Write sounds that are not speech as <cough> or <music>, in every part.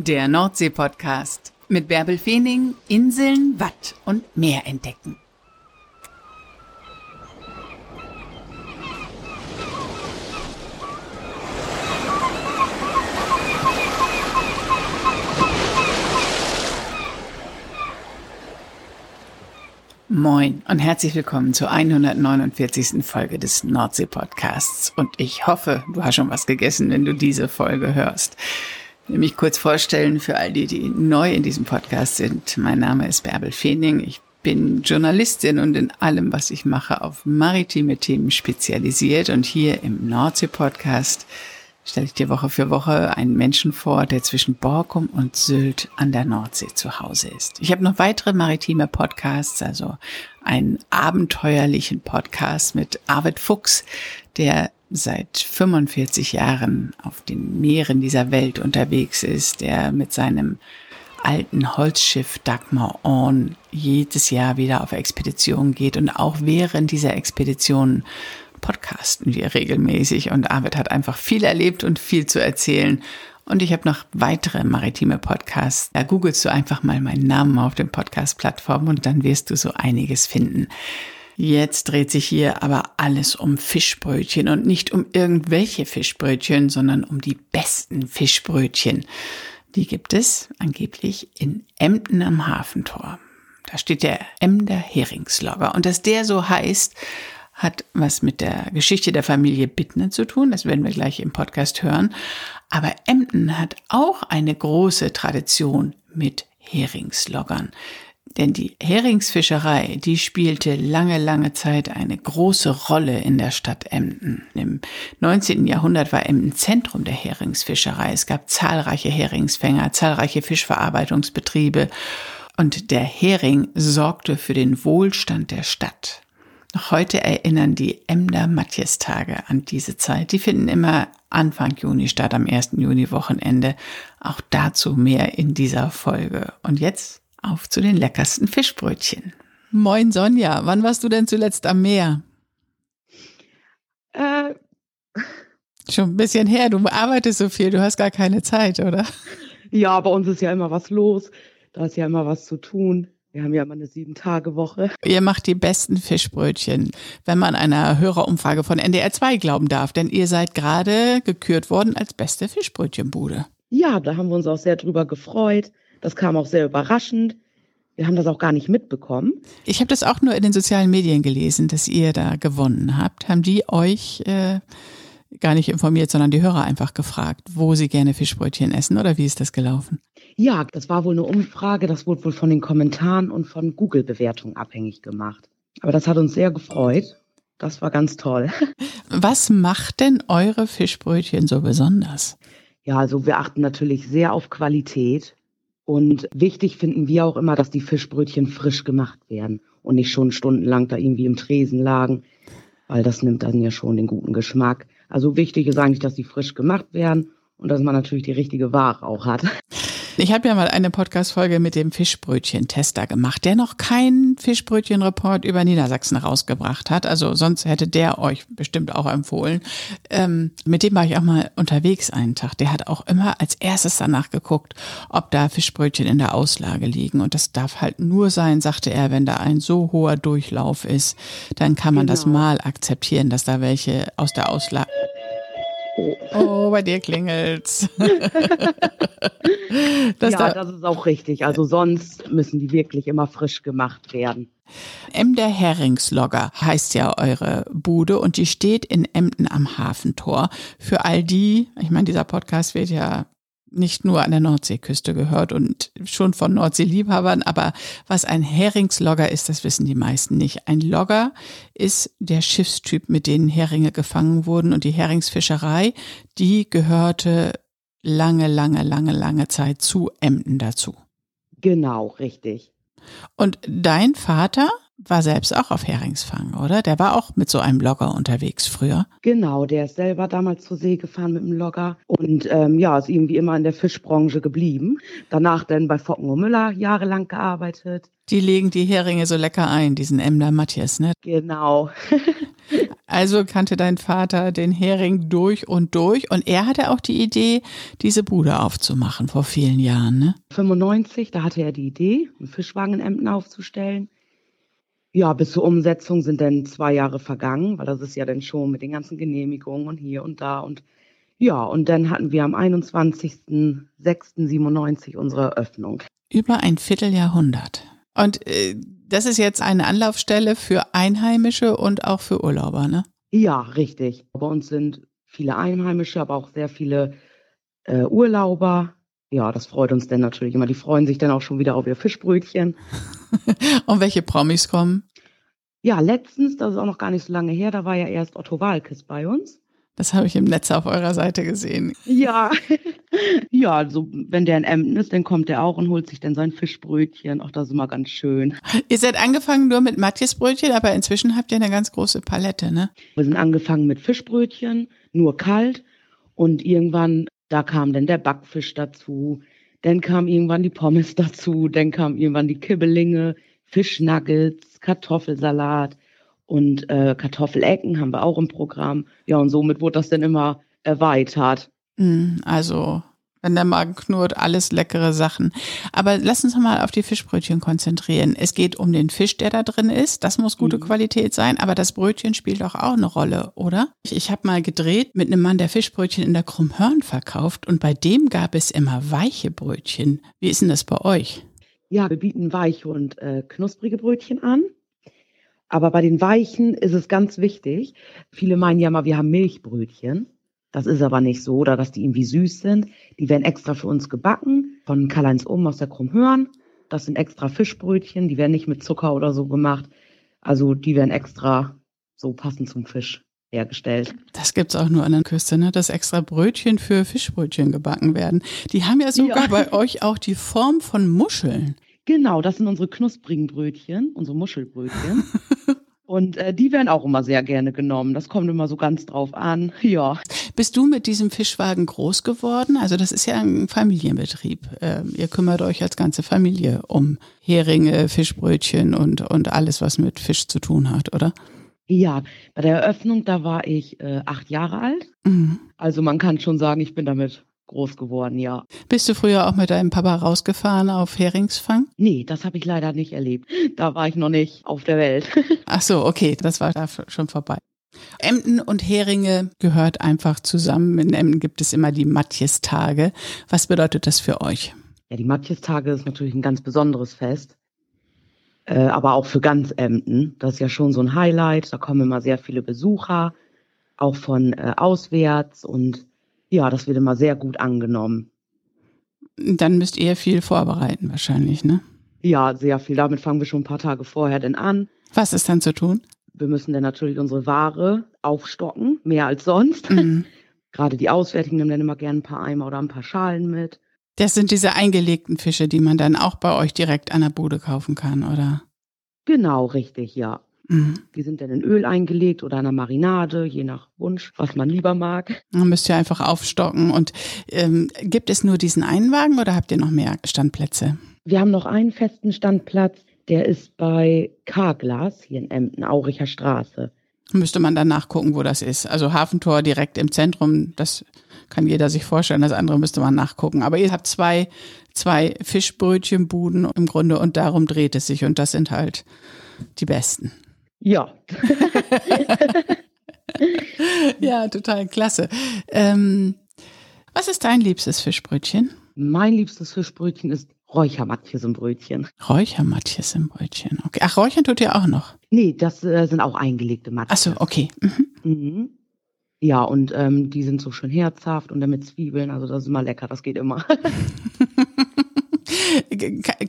Der Nordsee-Podcast mit Bärbel Feening, Inseln, Watt und Meer entdecken. Moin und herzlich willkommen zur 149. Folge des Nordsee-Podcasts. Und ich hoffe, du hast schon was gegessen, wenn du diese Folge hörst. Mich kurz vorstellen für all die, die neu in diesem Podcast sind. Mein Name ist Bärbel Feening. Ich bin Journalistin und in allem, was ich mache, auf maritime Themen spezialisiert. Und hier im Nordsee-Podcast stelle ich dir Woche für Woche einen Menschen vor, der zwischen Borkum und Sylt an der Nordsee zu Hause ist. Ich habe noch weitere maritime Podcasts, also einen abenteuerlichen Podcast mit Arvid Fuchs, der seit 45 Jahren auf den Meeren dieser Welt unterwegs ist, der mit seinem alten Holzschiff Dagmar Orn jedes Jahr wieder auf Expeditionen geht und auch während dieser Expeditionen podcasten wir regelmäßig und Arvid hat einfach viel erlebt und viel zu erzählen. Und ich habe noch weitere maritime Podcasts. Da googelst du einfach mal meinen Namen auf den Podcast-Plattformen und dann wirst du so einiges finden. Jetzt dreht sich hier aber alles um Fischbrötchen und nicht um irgendwelche Fischbrötchen, sondern um die besten Fischbrötchen. Die gibt es angeblich in Emden am Hafentor. Da steht der Emder Heringslogger. Und dass der so heißt, hat was mit der Geschichte der Familie Bittner zu tun. Das werden wir gleich im Podcast hören. Aber Emden hat auch eine große Tradition mit Heringsloggern. Denn die Heringsfischerei, die spielte lange, lange Zeit eine große Rolle in der Stadt Emden. Im 19. Jahrhundert war Emden Zentrum der Heringsfischerei. Es gab zahlreiche Heringsfänger, zahlreiche Fischverarbeitungsbetriebe und der Hering sorgte für den Wohlstand der Stadt. Noch heute erinnern die Emder Matthias-Tage an diese Zeit. Die finden immer Anfang Juni statt, am 1. Juni-Wochenende. Auch dazu mehr in dieser Folge. Und jetzt auf zu den leckersten Fischbrötchen. Moin Sonja, wann warst du denn zuletzt am Meer? Äh. <laughs> Schon ein bisschen her, du arbeitest so viel, du hast gar keine Zeit, oder? Ja, bei uns ist ja immer was los. Da ist ja immer was zu tun. Wir haben ja immer eine Sieben-Tage-Woche. Ihr macht die besten Fischbrötchen, wenn man einer Hörerumfrage von NDR 2 glauben darf, denn ihr seid gerade gekürt worden als beste Fischbrötchenbude. Ja, da haben wir uns auch sehr drüber gefreut. Das kam auch sehr überraschend. Wir haben das auch gar nicht mitbekommen. Ich habe das auch nur in den sozialen Medien gelesen, dass ihr da gewonnen habt. Haben die euch äh, gar nicht informiert, sondern die Hörer einfach gefragt, wo sie gerne Fischbrötchen essen oder wie ist das gelaufen? Ja, das war wohl eine Umfrage, das wurde wohl von den Kommentaren und von Google-Bewertungen abhängig gemacht. Aber das hat uns sehr gefreut. Das war ganz toll. <laughs> Was macht denn eure Fischbrötchen so besonders? Ja, also wir achten natürlich sehr auf Qualität. Und wichtig finden wir auch immer, dass die Fischbrötchen frisch gemacht werden und nicht schon stundenlang da irgendwie im Tresen lagen, weil das nimmt dann ja schon den guten Geschmack. Also wichtig ist eigentlich, dass die frisch gemacht werden und dass man natürlich die richtige Ware auch hat. Ich habe ja mal eine Podcast-Folge mit dem Fischbrötchen-Tester gemacht, der noch keinen Fischbrötchen-Report über Niedersachsen rausgebracht hat. Also sonst hätte der euch bestimmt auch empfohlen. Ähm, mit dem war ich auch mal unterwegs einen Tag. Der hat auch immer als erstes danach geguckt, ob da Fischbrötchen in der Auslage liegen. Und das darf halt nur sein, sagte er, wenn da ein so hoher Durchlauf ist, dann kann man genau. das mal akzeptieren, dass da welche aus der Auslage Oh, bei dir klingelt's. <laughs> das ja, da das ist auch richtig. Also sonst müssen die wirklich immer frisch gemacht werden. Emder Heringslogger heißt ja eure Bude und die steht in Emden am Hafentor. Für all die, ich meine, dieser Podcast wird ja nicht nur an der Nordseeküste gehört und schon von Nordseeliebhabern, aber was ein Heringslogger ist, das wissen die meisten nicht. Ein Logger ist der Schiffstyp, mit denen Heringe gefangen wurden und die Heringsfischerei, die gehörte lange, lange, lange, lange Zeit zu Emden dazu. Genau, richtig. Und dein Vater war selbst auch auf Heringsfang, oder? Der war auch mit so einem Logger unterwegs früher. Genau, der ist selber damals zur See gefahren mit dem Logger und ähm, ja, ist irgendwie immer in der Fischbranche geblieben. Danach dann bei Focken und Müller jahrelang gearbeitet. Die legen die Heringe so lecker ein, diesen Emler Matthias, ne? Genau. <laughs> Also kannte dein Vater den Hering durch und durch und er hatte auch die Idee, diese Bude aufzumachen vor vielen Jahren, ne? 95, da hatte er die Idee, einen Fischwagen in Emden aufzustellen. Ja, bis zur Umsetzung sind dann zwei Jahre vergangen, weil das ist ja dann schon mit den ganzen Genehmigungen und hier und da und ja, und dann hatten wir am 21.06.97 unsere Eröffnung. Über ein Vierteljahrhundert. Und äh, das ist jetzt eine Anlaufstelle für Einheimische und auch für Urlauber, ne? Ja, richtig. Bei uns sind viele Einheimische, aber auch sehr viele äh, Urlauber. Ja, das freut uns dann natürlich immer. Die freuen sich dann auch schon wieder auf ihr Fischbrötchen. <laughs> und welche Promis kommen? Ja, letztens, das ist auch noch gar nicht so lange her, da war ja erst Otto Walkes bei uns. Das habe ich im Netz auf eurer Seite gesehen. Ja, <laughs> ja, also wenn der in Emden ist, dann kommt er auch und holt sich dann sein Fischbrötchen. Auch das ist immer ganz schön. Ihr seid angefangen nur mit Matthias-Brötchen, aber inzwischen habt ihr eine ganz große Palette, ne? Wir sind angefangen mit Fischbrötchen, nur kalt. Und irgendwann, da kam dann der Backfisch dazu. Dann kam irgendwann die Pommes dazu. Dann kam irgendwann die Kibbelinge, Fischnuggets, Kartoffelsalat und äh, Kartoffelecken haben wir auch im Programm. Ja, und somit wurde das dann immer erweitert. Mm, also, wenn der Magen knurrt, alles leckere Sachen. Aber lass uns mal auf die Fischbrötchen konzentrieren. Es geht um den Fisch, der da drin ist. Das muss gute mhm. Qualität sein, aber das Brötchen spielt doch auch eine Rolle, oder? Ich, ich habe mal gedreht mit einem Mann, der Fischbrötchen in der Krummhörn verkauft und bei dem gab es immer weiche Brötchen. Wie ist denn das bei euch? Ja, wir bieten weiche und äh, knusprige Brötchen an. Aber bei den Weichen ist es ganz wichtig. Viele meinen ja mal, wir haben Milchbrötchen. Das ist aber nicht so, oder dass die irgendwie süß sind. Die werden extra für uns gebacken von Karl-Heinz Ohm aus der Krummhörn. Das sind extra Fischbrötchen, die werden nicht mit Zucker oder so gemacht. Also die werden extra so passend zum Fisch hergestellt. Das gibt's auch nur an der Küste, ne? dass extra Brötchen für Fischbrötchen gebacken werden. Die haben ja sogar ja. bei euch auch die Form von Muscheln. Genau, das sind unsere knusprigen Brötchen, unsere Muschelbrötchen. <laughs> Und äh, die werden auch immer sehr gerne genommen. Das kommt immer so ganz drauf an. <laughs> Ja. Bist du mit diesem Fischwagen groß geworden? Also das ist ja ein Familienbetrieb. Äh, ihr kümmert euch als ganze Familie um Heringe, Fischbrötchen und, und alles, was mit Fisch zu tun hat, oder? Ja, bei der Eröffnung, da war ich äh, acht Jahre alt. Mhm. Also man kann schon sagen, ich bin damit groß geworden, ja. Bist du früher auch mit deinem Papa rausgefahren auf Heringsfang? Nee, das habe ich leider nicht erlebt. Da war ich noch nicht auf der Welt. <laughs> Ach so, okay, das war da schon vorbei. Emden und Heringe gehört einfach zusammen. In Emden gibt es immer die Matjes-Tage. Was bedeutet das für euch? Ja, die Matjes-Tage ist natürlich ein ganz besonderes Fest. Äh, aber auch für ganz Emden. Das ist ja schon so ein Highlight. Da kommen immer sehr viele Besucher, auch von äh, auswärts und ja, das wird immer sehr gut angenommen. Dann müsst ihr viel vorbereiten wahrscheinlich, ne? Ja, sehr viel. Damit fangen wir schon ein paar Tage vorher denn an. Was ist dann zu tun? Wir müssen dann natürlich unsere Ware aufstocken, mehr als sonst. Mhm. <laughs> Gerade die Auswärtigen nehmen dann immer gerne ein paar Eimer oder ein paar Schalen mit. Das sind diese eingelegten Fische, die man dann auch bei euch direkt an der Bude kaufen kann, oder? Genau, richtig, ja. Mhm. Die sind dann in Öl eingelegt oder in einer Marinade, je nach Wunsch, was man lieber mag. Dann müsst ihr einfach aufstocken. Und ähm, gibt es nur diesen einen Wagen oder habt ihr noch mehr Standplätze? Wir haben noch einen festen Standplatz, der ist bei Karglas hier in Emden, Auricher Straße. Müsste man dann nachgucken, wo das ist. Also Hafentor direkt im Zentrum, das kann jeder sich vorstellen. Das andere müsste man nachgucken. Aber ihr habt zwei, zwei Fischbrötchenbuden im Grunde und darum dreht es sich. Und das sind halt die besten. Ja. <laughs> ja, total klasse. Ähm, was ist dein liebstes Fischbrötchen? Mein liebstes Fischbrötchen ist Räuchermatjes im Brötchen. Räuchermatjes im Brötchen. Okay. Ach, Räuchern tut ihr auch noch? Nee, das äh, sind auch eingelegte Matjes. Ach so, okay. Mhm. Mhm. Ja, und ähm, die sind so schön herzhaft und dann mit Zwiebeln. Also das ist immer lecker, das geht immer. <laughs>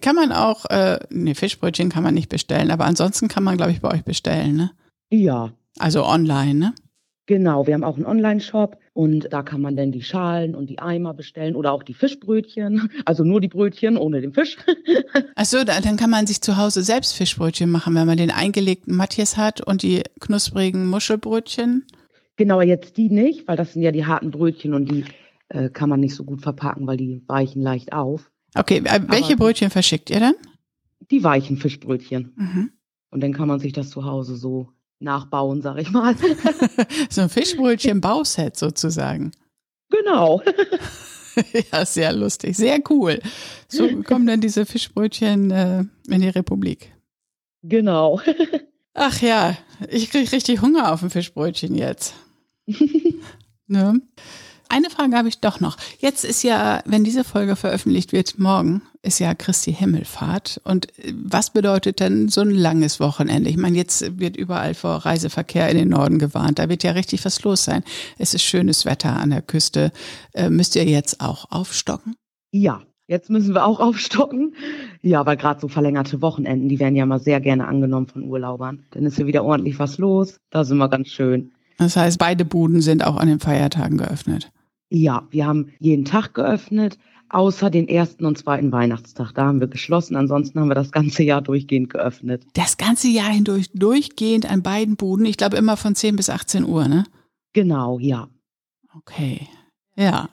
kann man auch, äh, nee, Fischbrötchen kann man nicht bestellen, aber ansonsten kann man, glaube ich, bei euch bestellen, ne? Ja. Also online, ne? Genau, wir haben auch einen Online-Shop und da kann man dann die Schalen und die Eimer bestellen oder auch die Fischbrötchen. Also nur die Brötchen ohne den Fisch. <laughs> Achso, dann kann man sich zu Hause selbst Fischbrötchen machen, wenn man den eingelegten Matthias hat und die knusprigen Muschelbrötchen. Genau, jetzt die nicht, weil das sind ja die harten Brötchen und die äh, kann man nicht so gut verpacken, weil die weichen leicht auf. Okay, äh, welche Aber Brötchen verschickt ihr dann? Die weichen Fischbrötchen. Mhm. Und dann kann man sich das zu Hause so nachbauen, sag ich mal. <laughs> <laughs> so ein Fischbrötchen-Bauset sozusagen. Genau. <laughs> ja, sehr lustig, sehr cool. So kommen dann diese Fischbrötchen äh, in die Republik. Genau. Ach ja, ich kriege richtig Hunger auf ein Fischbrötchen jetzt. ne? Eine Frage habe ich doch noch. Jetzt ist ja, wenn diese Folge veröffentlicht wird, morgen ist ja Christi Himmelfahrt. Und äh, was bedeutet denn so ein langes Wochenende? Ich meine, jetzt wird überall vor Reiseverkehr in den Norden gewarnt. Da wird ja richtig was los sein. Es ist schönes Wetter an der Küste. Äh, müsst ihr jetzt auch aufstocken? Ja, jetzt müssen wir auch aufstocken. Ja, weil gerade so verlängerte Wochenenden, die werden ja mal sehr gerne angenommen von Urlaubern. Dann ist ja wieder ordentlich was los. Da sind wir ganz schön. Das heißt, beide Buden sind auch an den Feiertagen geöffnet. Ja, wir haben jeden Tag geöffnet, außer den ersten und zweiten Weihnachtstag. Da haben wir geschlossen. Ansonsten haben wir das ganze Jahr durchgehend geöffnet. Das ganze Jahr hindurch durchgehend an beiden Buden. Ich glaube immer von 10 bis 18 Uhr, ne? Genau, ja. Okay. Ja.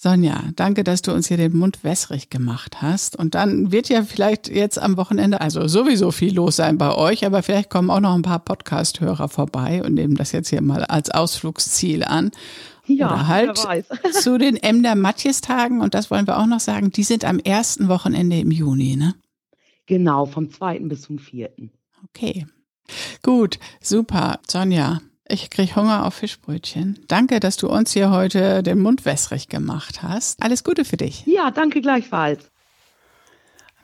Sonja, danke, dass du uns hier den Mund wässrig gemacht hast. Und dann wird ja vielleicht jetzt am Wochenende, also sowieso viel los sein bei euch, aber vielleicht kommen auch noch ein paar Podcast-Hörer vorbei und nehmen das jetzt hier mal als Ausflugsziel an. Ja, Oder halt <laughs> zu den Emder Matjes-Tagen, und das wollen wir auch noch sagen, die sind am ersten Wochenende im Juni, ne? Genau, vom zweiten bis zum vierten. Okay. Gut, super. Sonja, ich krieg Hunger auf Fischbrötchen. Danke, dass du uns hier heute den Mund wässrig gemacht hast. Alles Gute für dich. Ja, danke gleichfalls.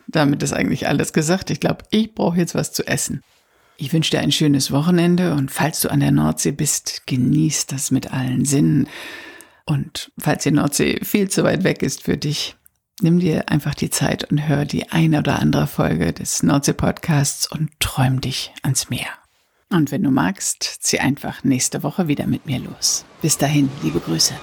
Damit ist eigentlich alles gesagt. Ich glaube, ich brauche jetzt was zu essen. Ich wünsche dir ein schönes Wochenende und falls du an der Nordsee bist, genieß das mit allen Sinnen. Und falls die Nordsee viel zu weit weg ist für dich, nimm dir einfach die Zeit und hör die eine oder andere Folge des Nordsee-Podcasts und träum dich ans Meer. Und wenn du magst, zieh einfach nächste Woche wieder mit mir los. Bis dahin, liebe Grüße.